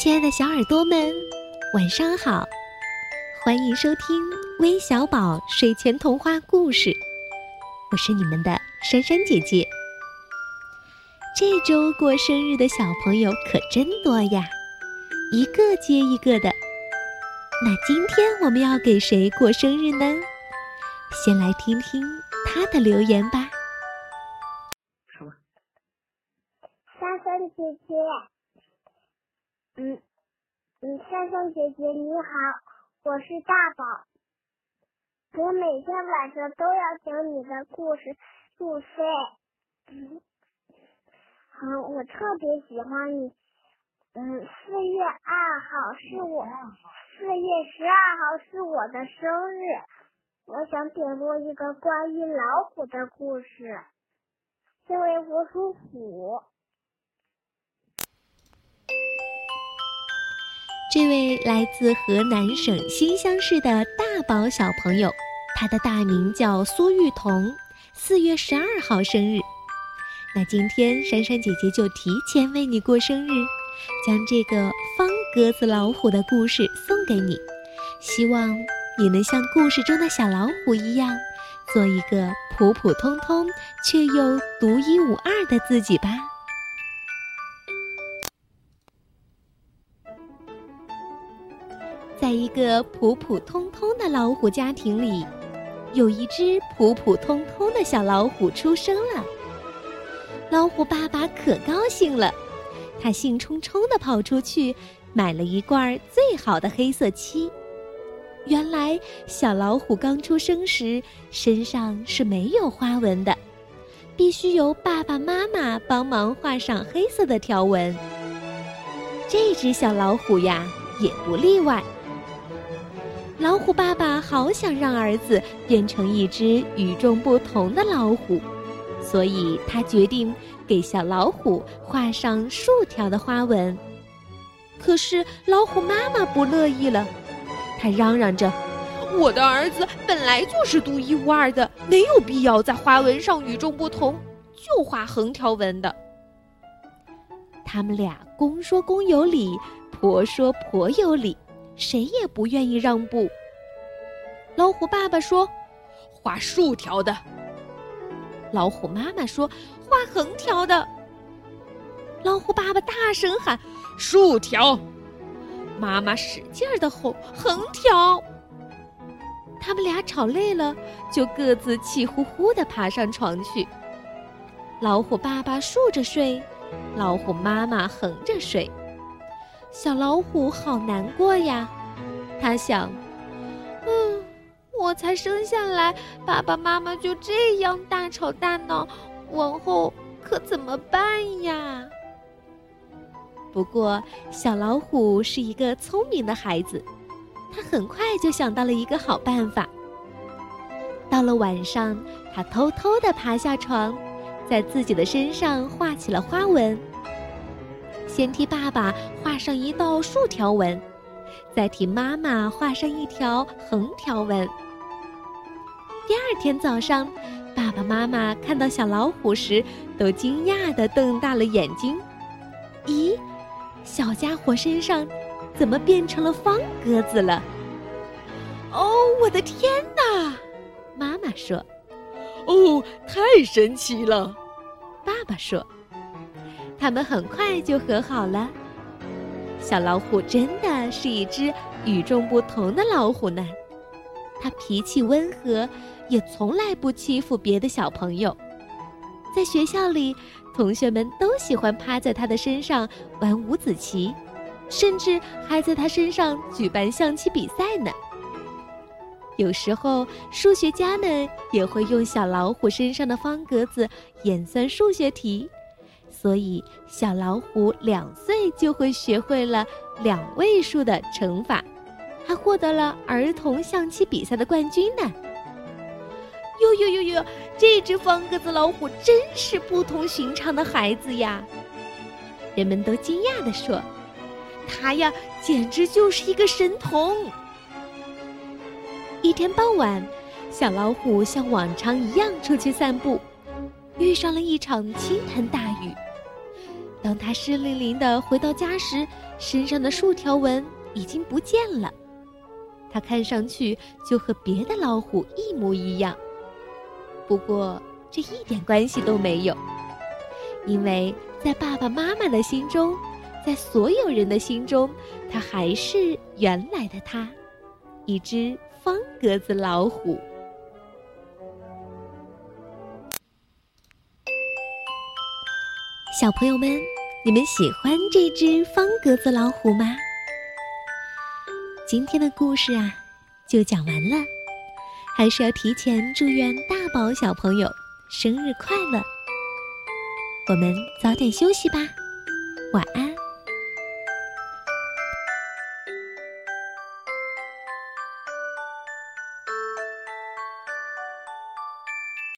亲爱的小耳朵们，晚上好！欢迎收听微小宝睡前童话故事，我是你们的珊珊姐姐。这周过生日的小朋友可真多呀，一个接一个的。那今天我们要给谁过生日呢？先来听听他的留言吧。珊珊姐姐。嗯嗯，珊珊姐姐你好，我是大宝。我每天晚上都要听你的故事入睡。嗯，好，我特别喜欢你。嗯，四月二号是我四月十二号是我的生日，我想点播一个关于老虎的故事，因为我属虎。这位来自河南省新乡市的大宝小朋友，他的大名叫苏玉彤，四月十二号生日。那今天珊珊姐姐就提前为你过生日，将这个方格子老虎的故事送给你，希望你能像故事中的小老虎一样，做一个普普通通却又独一无二的自己吧。个普普通通的老虎家庭里，有一只普普通通的小老虎出生了。老虎爸爸可高兴了，他兴冲冲地跑出去，买了一罐最好的黑色漆。原来，小老虎刚出生时身上是没有花纹的，必须由爸爸妈妈帮忙画上黑色的条纹。这只小老虎呀，也不例外。老虎爸爸好想让儿子变成一只与众不同的老虎，所以他决定给小老虎画上竖条的花纹。可是老虎妈妈不乐意了，她嚷嚷着：“我的儿子本来就是独一无二的，没有必要在花纹上与众不同，就画横条纹的。”他们俩公说公有理，婆说婆有理。谁也不愿意让步。老虎爸爸说：“画竖条的。”老虎妈妈说：“画横条的。”老虎爸爸大声喊：“竖条！”妈妈使劲儿的吼：“横条！”他们俩吵累了，就各自气呼呼的爬上床去。老虎爸爸竖着睡，老虎妈妈横着睡。小老虎好难过呀，他想：“嗯，我才生下来，爸爸妈妈就这样大吵大闹，往后可怎么办呀？”不过，小老虎是一个聪明的孩子，他很快就想到了一个好办法。到了晚上，他偷偷的爬下床，在自己的身上画起了花纹。先替爸爸画上一道竖条纹，再替妈妈画上一条横条纹。第二天早上，爸爸妈妈看到小老虎时，都惊讶地瞪大了眼睛。咦，小家伙身上怎么变成了方格子了？哦，我的天哪！妈妈说：“哦，太神奇了！”爸爸说。他们很快就和好了。小老虎真的是一只与众不同的老虎呢。它脾气温和，也从来不欺负别的小朋友。在学校里，同学们都喜欢趴在它的身上玩五子棋，甚至还在它身上举办象棋比赛呢。有时候，数学家们也会用小老虎身上的方格子演算数学题。所以，小老虎两岁就会学会了两位数的乘法，还获得了儿童象棋比赛的冠军呢。哟哟哟哟，这只方格子老虎真是不同寻常的孩子呀！人们都惊讶地说：“他呀，简直就是一个神童。”一天傍晚，小老虎像往常一样出去散步。遇上了一场倾盆大雨，当他湿淋淋的回到家时，身上的数条纹已经不见了。他看上去就和别的老虎一模一样。不过这一点关系都没有，因为在爸爸妈妈的心中，在所有人的心中，他还是原来的他，一只方格子老虎。小朋友们，你们喜欢这只方格子老虎吗？今天的故事啊，就讲完了。还是要提前祝愿大宝小朋友生日快乐。我们早点休息吧，晚安。